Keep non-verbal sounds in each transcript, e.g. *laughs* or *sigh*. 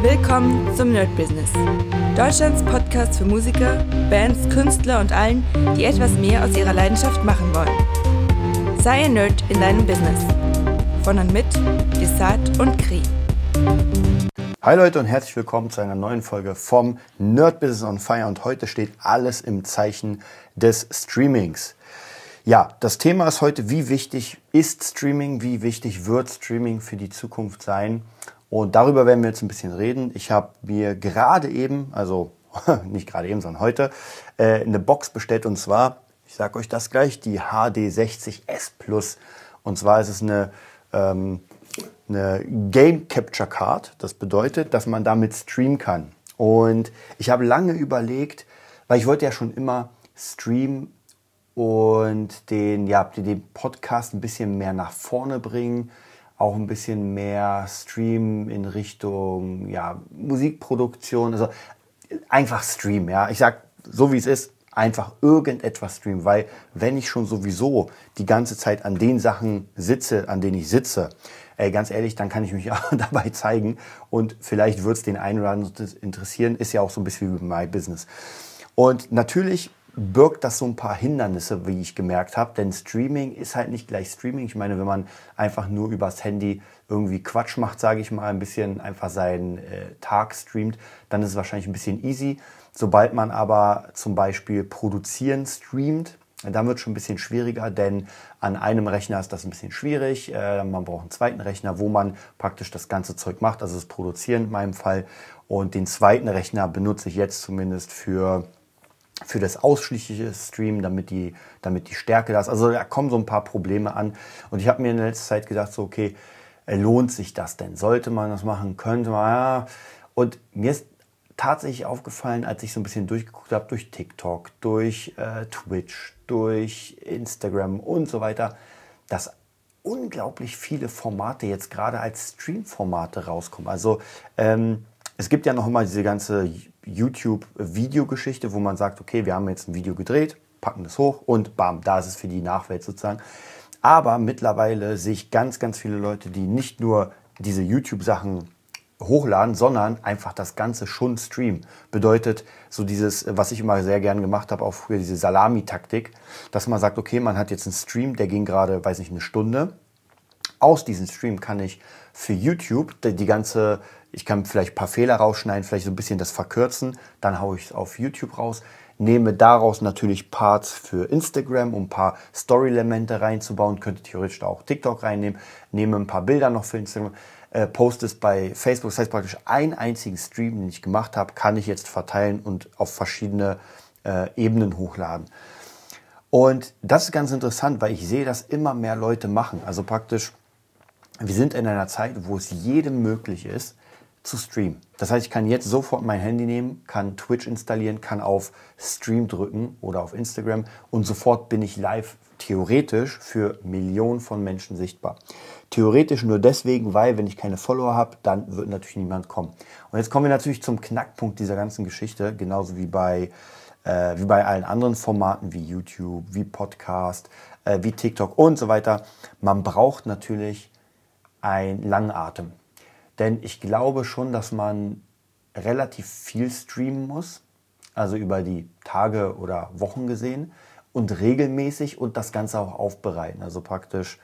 Willkommen zum Nerd Business. Deutschlands Podcast für Musiker, Bands, Künstler und allen, die etwas mehr aus ihrer Leidenschaft machen wollen. Sei ein Nerd in deinem Business. Von und mit Desart und Kri. Hi Leute und herzlich willkommen zu einer neuen Folge vom Nerd Business on Fire und heute steht alles im Zeichen des Streamings. Ja, das Thema ist heute, wie wichtig ist Streaming, wie wichtig wird Streaming für die Zukunft sein und darüber werden wir jetzt ein bisschen reden. Ich habe mir gerade eben, also *laughs* nicht gerade eben, sondern heute, äh, eine Box bestellt und zwar, ich sage euch das gleich, die HD60S Plus. Und zwar ist es eine, ähm, eine Game Capture Card. Das bedeutet, dass man damit streamen kann. Und ich habe lange überlegt, weil ich wollte ja schon immer streamen und den, ja, den Podcast ein bisschen mehr nach vorne bringen auch ein bisschen mehr Stream in Richtung ja, Musikproduktion, also einfach Stream, ja. Ich sag so wie es ist, einfach irgendetwas streamen, weil wenn ich schon sowieso die ganze Zeit an den Sachen sitze, an denen ich sitze, ey, ganz ehrlich, dann kann ich mich *laughs* auch dabei zeigen und vielleicht wird es den einen oder anderen interessieren, ist ja auch so ein bisschen wie My Business. Und natürlich birgt das so ein paar Hindernisse, wie ich gemerkt habe. Denn Streaming ist halt nicht gleich Streaming. Ich meine, wenn man einfach nur übers Handy irgendwie Quatsch macht, sage ich mal, ein bisschen einfach seinen äh, Tag streamt, dann ist es wahrscheinlich ein bisschen easy. Sobald man aber zum Beispiel produzieren streamt, dann wird es schon ein bisschen schwieriger, denn an einem Rechner ist das ein bisschen schwierig. Äh, man braucht einen zweiten Rechner, wo man praktisch das ganze Zeug macht, also das Produzieren in meinem Fall. Und den zweiten Rechner benutze ich jetzt zumindest für für das ausschließliche Stream, damit die, damit die Stärke da ist. Also da kommen so ein paar Probleme an. Und ich habe mir in der letzten Zeit gedacht, so, okay, äh, lohnt sich das denn? Sollte man das machen? Könnte man? Ja. Und mir ist tatsächlich aufgefallen, als ich so ein bisschen durchgeguckt habe, durch TikTok, durch äh, Twitch, durch Instagram und so weiter, dass unglaublich viele Formate jetzt gerade als Stream-Formate rauskommen. Also ähm, es gibt ja noch immer diese ganze YouTube-Videogeschichte, wo man sagt, okay, wir haben jetzt ein Video gedreht, packen das hoch und bam, da ist es für die Nachwelt sozusagen. Aber mittlerweile sehe ich ganz, ganz viele Leute, die nicht nur diese YouTube-Sachen hochladen, sondern einfach das Ganze schon streamen. Bedeutet so dieses, was ich immer sehr gern gemacht habe, auch früher diese Salami-Taktik, dass man sagt, okay, man hat jetzt einen Stream, der ging gerade, weiß nicht, eine Stunde. Aus diesem Stream kann ich für YouTube die ganze ich kann vielleicht ein paar Fehler rausschneiden, vielleicht so ein bisschen das verkürzen, dann haue ich es auf YouTube raus, nehme daraus natürlich Parts für Instagram, um ein paar Story-Elemente reinzubauen, könnte theoretisch auch TikTok reinnehmen, nehme ein paar Bilder noch für Instagram, äh, poste es bei Facebook. Das heißt praktisch, einen einzigen Stream, den ich gemacht habe, kann ich jetzt verteilen und auf verschiedene äh, Ebenen hochladen. Und das ist ganz interessant, weil ich sehe, dass immer mehr Leute machen. Also praktisch, wir sind in einer Zeit, wo es jedem möglich ist, zu streamen. Das heißt, ich kann jetzt sofort mein Handy nehmen, kann Twitch installieren, kann auf Stream drücken oder auf Instagram und sofort bin ich live theoretisch für Millionen von Menschen sichtbar. Theoretisch nur deswegen, weil wenn ich keine Follower habe, dann wird natürlich niemand kommen. Und jetzt kommen wir natürlich zum Knackpunkt dieser ganzen Geschichte, genauso wie bei, äh, wie bei allen anderen Formaten wie YouTube, wie Podcast, äh, wie TikTok und so weiter. Man braucht natürlich einen langen Atem. Denn ich glaube schon, dass man relativ viel streamen muss, also über die Tage oder Wochen gesehen und regelmäßig und das Ganze auch aufbereiten. Also praktisch,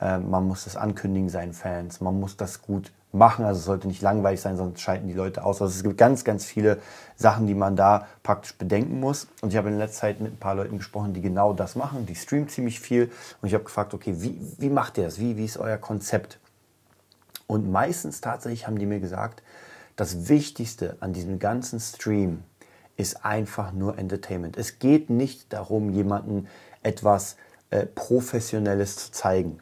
äh, man muss das ankündigen seinen Fans, man muss das gut machen, also es sollte nicht langweilig sein, sonst schalten die Leute aus. Also es gibt ganz, ganz viele Sachen, die man da praktisch bedenken muss. Und ich habe in letzter Zeit mit ein paar Leuten gesprochen, die genau das machen. Die streamen ziemlich viel. Und ich habe gefragt, okay, wie, wie macht ihr das? Wie, wie ist euer Konzept? Und meistens tatsächlich haben die mir gesagt, das Wichtigste an diesem ganzen Stream ist einfach nur Entertainment. Es geht nicht darum, jemanden etwas äh, Professionelles zu zeigen,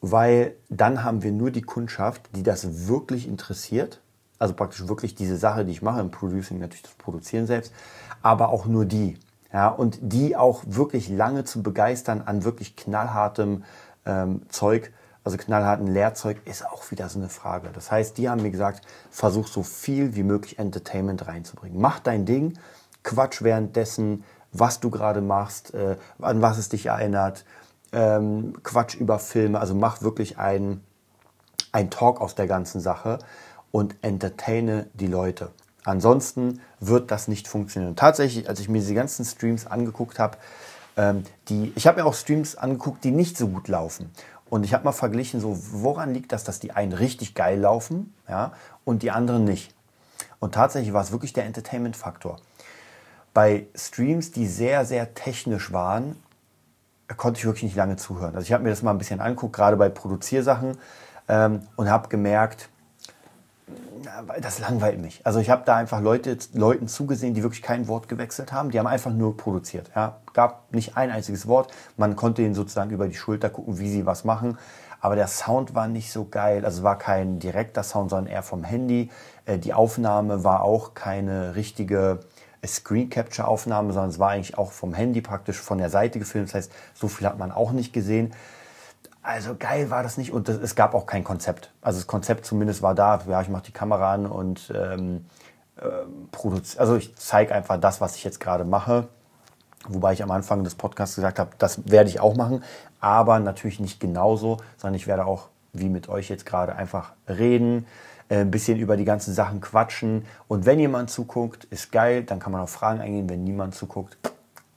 weil dann haben wir nur die Kundschaft, die das wirklich interessiert. Also praktisch wirklich diese Sache, die ich mache im Producing, natürlich das Produzieren selbst, aber auch nur die. Ja, und die auch wirklich lange zu begeistern an wirklich knallhartem ähm, Zeug, also knallharten Leerzeug, ist auch wieder so eine Frage. Das heißt, die haben mir gesagt, versuch so viel wie möglich Entertainment reinzubringen. Mach dein Ding, Quatsch währenddessen, was du gerade machst, äh, an was es dich erinnert, ähm, Quatsch über Filme, also mach wirklich ein, ein Talk aus der ganzen Sache und entertaine die Leute. Ansonsten wird das nicht funktionieren. Und tatsächlich, als ich mir diese ganzen Streams angeguckt habe, ähm, die, ich habe mir auch Streams angeguckt, die nicht so gut laufen. Und ich habe mal verglichen, so woran liegt das, dass die einen richtig geil laufen ja, und die anderen nicht. Und tatsächlich war es wirklich der Entertainment-Faktor. Bei Streams, die sehr, sehr technisch waren, konnte ich wirklich nicht lange zuhören. Also ich habe mir das mal ein bisschen angeguckt, gerade bei Produziersachen, ähm, und habe gemerkt, das langweilt mich. Also ich habe da einfach Leute, Leuten zugesehen, die wirklich kein Wort gewechselt haben. Die haben einfach nur produziert. Ja. Gab nicht ein einziges Wort. Man konnte ihnen sozusagen über die Schulter gucken, wie sie was machen. Aber der Sound war nicht so geil. Also war kein direkter Sound, sondern eher vom Handy. Äh, die Aufnahme war auch keine richtige Screen Capture Aufnahme, sondern es war eigentlich auch vom Handy praktisch von der Seite gefilmt. Das heißt, so viel hat man auch nicht gesehen. Also geil war das nicht und das, es gab auch kein Konzept. Also das Konzept zumindest war da, ja, ich mache die Kamera an und ähm, äh, also ich zeige einfach das, was ich jetzt gerade mache. Wobei ich am Anfang des Podcasts gesagt habe, das werde ich auch machen, aber natürlich nicht genauso, sondern ich werde auch, wie mit euch jetzt gerade, einfach reden, äh, ein bisschen über die ganzen Sachen quatschen. Und wenn jemand zuguckt, ist geil, dann kann man auf Fragen eingehen. Wenn niemand zuguckt,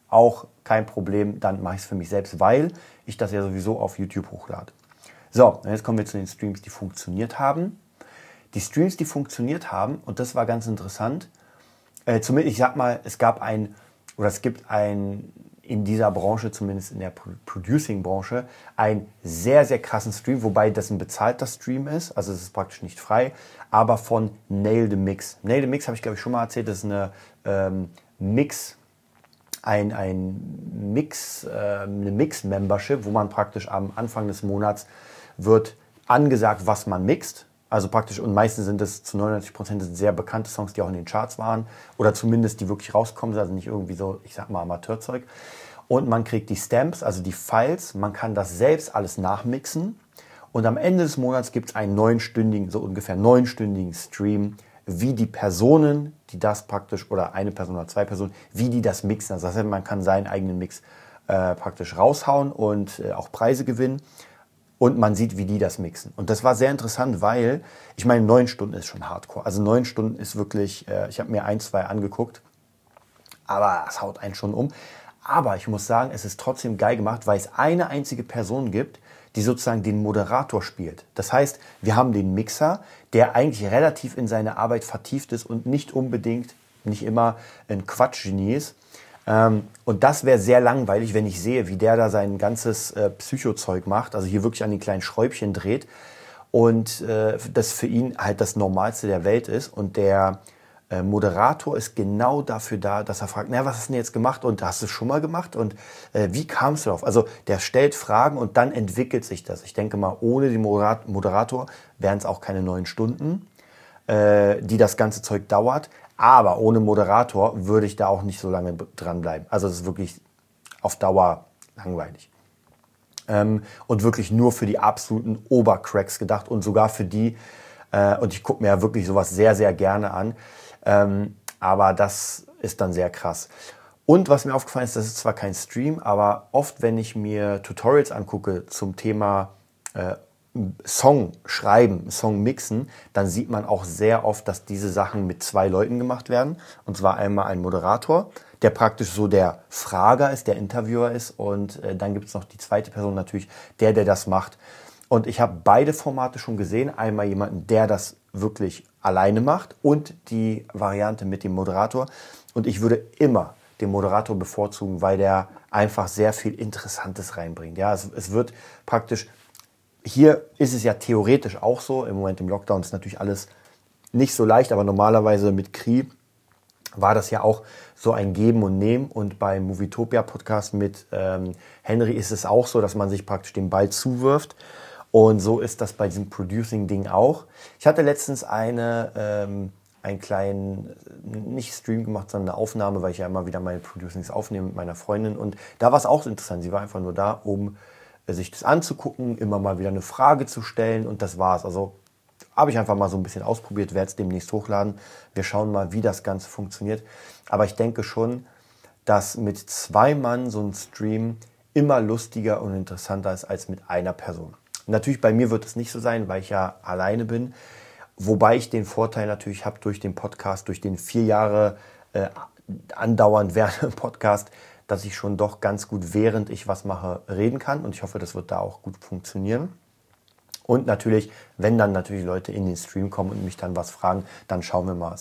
auch kein Problem, dann mache ich es für mich selbst, weil ich das ja sowieso auf YouTube hochlade. So, jetzt kommen wir zu den Streams, die funktioniert haben. Die Streams, die funktioniert haben, und das war ganz interessant, äh, zumindest, ich sag mal, es gab ein, oder es gibt ein, in dieser Branche, zumindest in der Producing-Branche, einen sehr, sehr krassen Stream, wobei das ein bezahlter Stream ist, also es ist praktisch nicht frei, aber von Nail the Mix. Nail the Mix habe ich, glaube ich, schon mal erzählt, das ist eine ähm, Mix- ein, ein Mix, äh, eine Mix-Membership, wo man praktisch am Anfang des Monats wird angesagt, was man mixt. Also praktisch, und meistens sind es zu 99 Prozent sehr bekannte Songs, die auch in den Charts waren. Oder zumindest die wirklich rauskommen, also nicht irgendwie so, ich sag mal, Amateurzeug. Und man kriegt die Stamps, also die Files. Man kann das selbst alles nachmixen. Und am Ende des Monats gibt es einen neunstündigen, so ungefähr neunstündigen Stream, wie die Personen, die das praktisch, oder eine Person oder zwei Personen, wie die das mixen. Also das heißt, man kann seinen eigenen Mix äh, praktisch raushauen und äh, auch Preise gewinnen. Und man sieht, wie die das mixen. Und das war sehr interessant, weil, ich meine, neun Stunden ist schon hardcore. Also neun Stunden ist wirklich, äh, ich habe mir ein, zwei angeguckt, aber es haut einen schon um. Aber ich muss sagen, es ist trotzdem geil gemacht, weil es eine einzige Person gibt, die sozusagen den Moderator spielt. Das heißt, wir haben den Mixer, der eigentlich relativ in seine Arbeit vertieft ist und nicht unbedingt, nicht immer ein Quatschgenie ist. Ähm, und das wäre sehr langweilig, wenn ich sehe, wie der da sein ganzes äh, Psychozeug macht, also hier wirklich an den kleinen Schräubchen dreht und äh, das für ihn halt das Normalste der Welt ist und der äh, Moderator ist genau dafür da, dass er fragt, na, was hast du denn jetzt gemacht und hast du es schon mal gemacht und äh, wie kamst du darauf? Also der stellt Fragen und dann entwickelt sich das. Ich denke mal, ohne den Moderator wären es auch keine neun Stunden, äh, die das ganze Zeug dauert. Aber ohne Moderator würde ich da auch nicht so lange dranbleiben. Also es ist wirklich auf Dauer langweilig. Ähm, und wirklich nur für die absoluten Obercracks gedacht und sogar für die, äh, und ich gucke mir ja wirklich sowas sehr, sehr gerne an, ähm, aber das ist dann sehr krass. Und was mir aufgefallen ist, das ist zwar kein Stream, aber oft, wenn ich mir Tutorials angucke zum Thema äh, Song schreiben, Song mixen, dann sieht man auch sehr oft, dass diese Sachen mit zwei Leuten gemacht werden. Und zwar einmal ein Moderator, der praktisch so der Frager ist, der Interviewer ist. Und äh, dann gibt es noch die zweite Person natürlich, der, der das macht. Und ich habe beide Formate schon gesehen. Einmal jemanden, der das wirklich alleine macht und die Variante mit dem Moderator. Und ich würde immer den Moderator bevorzugen, weil der einfach sehr viel Interessantes reinbringt. Ja, es, es wird praktisch, hier ist es ja theoretisch auch so, im Moment im Lockdown ist natürlich alles nicht so leicht, aber normalerweise mit Kri war das ja auch so ein Geben und Nehmen. Und beim Movietopia Podcast mit ähm, Henry ist es auch so, dass man sich praktisch den Ball zuwirft. Und so ist das bei diesem Producing-Ding auch. Ich hatte letztens eine, ähm, einen kleinen, nicht Stream gemacht, sondern eine Aufnahme, weil ich ja immer wieder meine Producings aufnehme mit meiner Freundin. Und da war es auch interessant. Sie war einfach nur da, um äh, sich das anzugucken, immer mal wieder eine Frage zu stellen und das war's. Also habe ich einfach mal so ein bisschen ausprobiert, werde es demnächst hochladen. Wir schauen mal, wie das Ganze funktioniert. Aber ich denke schon, dass mit zwei Mann so ein Stream immer lustiger und interessanter ist als mit einer Person. Natürlich bei mir wird es nicht so sein, weil ich ja alleine bin. wobei ich den Vorteil natürlich habe durch den Podcast, durch den vier Jahre äh, andauernd während Podcast, dass ich schon doch ganz gut, während ich was mache, reden kann. Und ich hoffe, das wird da auch gut funktionieren. Und natürlich, wenn dann natürlich Leute in den Stream kommen und mich dann was fragen, dann schauen wir mal.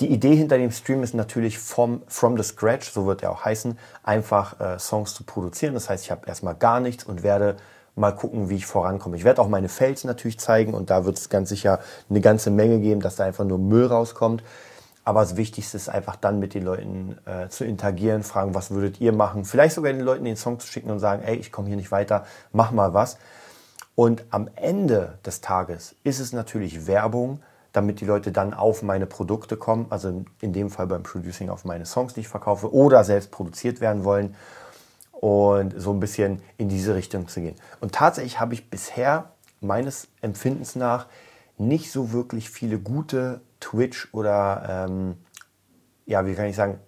Die Idee hinter dem Stream ist natürlich vom, from the scratch, so wird er auch heißen, einfach äh, Songs zu produzieren. Das heißt, ich habe erstmal gar nichts und werde mal gucken, wie ich vorankomme. Ich werde auch meine Fails natürlich zeigen und da wird es ganz sicher eine ganze Menge geben, dass da einfach nur Müll rauskommt. Aber das Wichtigste ist einfach dann mit den Leuten äh, zu interagieren, fragen, was würdet ihr machen? Vielleicht sogar den Leuten den Song zu schicken und sagen, ey, ich komme hier nicht weiter, mach mal was. Und am Ende des Tages ist es natürlich Werbung, damit die Leute dann auf meine Produkte kommen, also in dem Fall beim Producing auf meine Songs, die ich verkaufe, oder selbst produziert werden wollen und so ein bisschen in diese Richtung zu gehen. Und tatsächlich habe ich bisher meines Empfindens nach nicht so wirklich viele gute Twitch oder ähm, ja, wie kann ich sagen,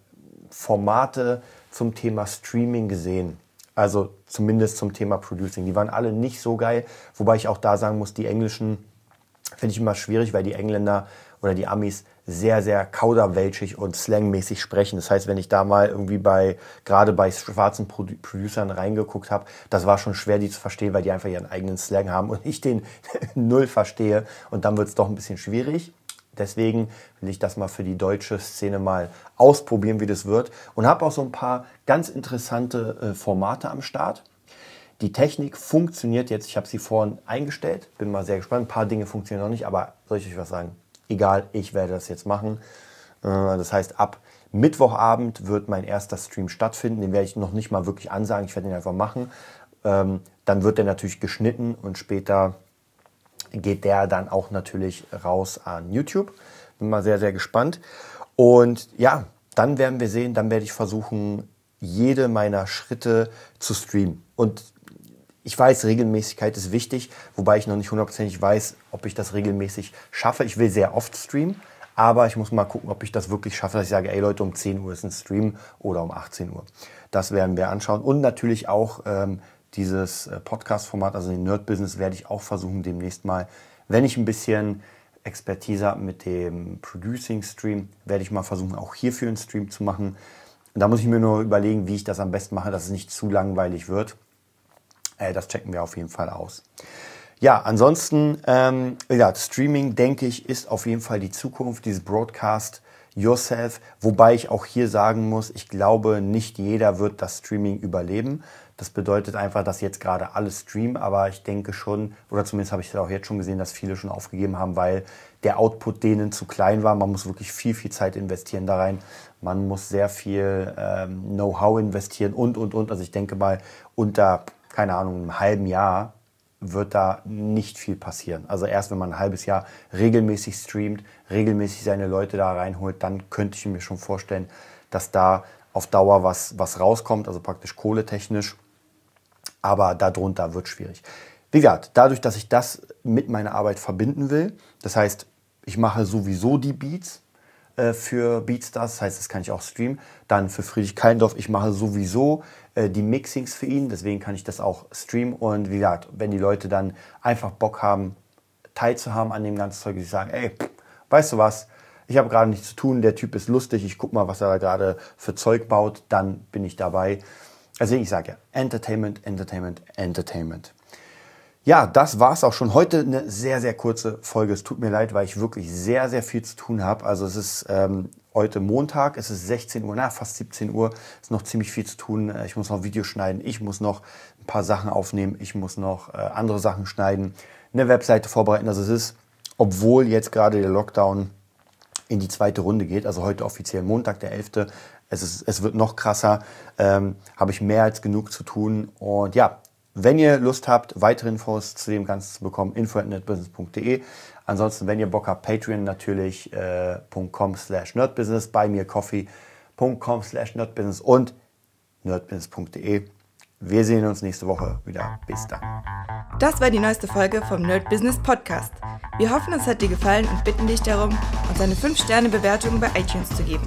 Formate zum Thema Streaming gesehen. Also zumindest zum Thema Producing. Die waren alle nicht so geil, wobei ich auch da sagen muss, die englischen finde ich immer schwierig, weil die Engländer oder die Amis sehr, sehr kauderwelschig und slangmäßig sprechen. Das heißt, wenn ich da mal irgendwie bei, gerade bei schwarzen Producern reingeguckt habe, das war schon schwer, die zu verstehen, weil die einfach ihren eigenen Slang haben und ich den *laughs* null verstehe. Und dann wird es doch ein bisschen schwierig. Deswegen will ich das mal für die deutsche Szene mal ausprobieren, wie das wird. Und habe auch so ein paar ganz interessante äh, Formate am Start. Die Technik funktioniert jetzt. Ich habe sie vorhin eingestellt. Bin mal sehr gespannt. Ein paar Dinge funktionieren noch nicht, aber soll ich euch was sagen? Egal, ich werde das jetzt machen. Äh, das heißt, ab Mittwochabend wird mein erster Stream stattfinden. Den werde ich noch nicht mal wirklich ansagen. Ich werde ihn einfach machen. Ähm, dann wird der natürlich geschnitten und später geht der dann auch natürlich raus an YouTube. Bin mal sehr, sehr gespannt. Und ja, dann werden wir sehen, dann werde ich versuchen, jede meiner Schritte zu streamen. Und ich weiß, Regelmäßigkeit ist wichtig, wobei ich noch nicht hundertprozentig weiß, ob ich das regelmäßig schaffe. Ich will sehr oft streamen, aber ich muss mal gucken, ob ich das wirklich schaffe, dass ich sage, ey Leute, um 10 Uhr ist ein Stream oder um 18 Uhr. Das werden wir anschauen. Und natürlich auch ähm, dieses äh, Podcast-Format, also den Nerd-Business, werde ich auch versuchen, demnächst mal, wenn ich ein bisschen Expertise habe mit dem Producing-Stream, werde ich mal versuchen, auch hierfür einen Stream zu machen. Da muss ich mir nur überlegen, wie ich das am besten mache, dass es nicht zu langweilig wird. Äh, das checken wir auf jeden Fall aus. Ja, ansonsten, ähm, ja, Streaming, denke ich, ist auf jeden Fall die Zukunft, dieses Broadcast Yourself. Wobei ich auch hier sagen muss, ich glaube, nicht jeder wird das Streaming überleben. Das bedeutet einfach, dass jetzt gerade alle streamen, aber ich denke schon, oder zumindest habe ich das auch jetzt schon gesehen, dass viele schon aufgegeben haben, weil der Output denen zu klein war. Man muss wirklich viel, viel Zeit investieren da rein. Man muss sehr viel ähm, Know-how investieren und, und, und. Also ich denke mal, unter, keine Ahnung, einem halben Jahr wird da nicht viel passieren. Also erst wenn man ein halbes Jahr regelmäßig streamt, regelmäßig seine Leute da reinholt, dann könnte ich mir schon vorstellen, dass da auf Dauer was, was rauskommt, also praktisch kohletechnisch aber darunter wird schwierig. Wie gesagt, dadurch, dass ich das mit meiner Arbeit verbinden will, das heißt, ich mache sowieso die Beats äh, für Beatstars, das heißt, das kann ich auch streamen. Dann für Friedrich Keindorf, ich mache sowieso äh, die Mixings für ihn, deswegen kann ich das auch streamen. Und wie gesagt, wenn die Leute dann einfach Bock haben, teilzuhaben an dem ganzen Zeug, die sagen, ey, weißt du was, ich habe gerade nichts zu tun, der Typ ist lustig, ich guck mal, was er da gerade für Zeug baut, dann bin ich dabei. Also ich sage ja, Entertainment, Entertainment, Entertainment. Ja, das war's auch schon. Heute eine sehr, sehr kurze Folge. Es tut mir leid, weil ich wirklich sehr, sehr viel zu tun habe. Also es ist ähm, heute Montag, es ist 16 Uhr, na, fast 17 Uhr. Es ist noch ziemlich viel zu tun. Ich muss noch Videos schneiden, ich muss noch ein paar Sachen aufnehmen, ich muss noch äh, andere Sachen schneiden, eine Webseite vorbereiten. Also es ist, obwohl jetzt gerade der Lockdown in die zweite Runde geht, also heute offiziell Montag, der 11., es, ist, es wird noch krasser, ähm, habe ich mehr als genug zu tun. Und ja, wenn ihr Lust habt, weitere Infos zu dem Ganzen zu bekommen, info.netbusiness.de. Ansonsten, wenn ihr Bock habt, Patreon natürlich äh, .com slash nerdbusiness, bei mir coffee.com slash nerdbusiness und nerdbusiness.de. Wir sehen uns nächste Woche wieder. Bis dann. Das war die neueste Folge vom Nerd Business Podcast. Wir hoffen, es hat dir gefallen und bitten dich darum, uns eine 5-Sterne-Bewertung bei iTunes zu geben.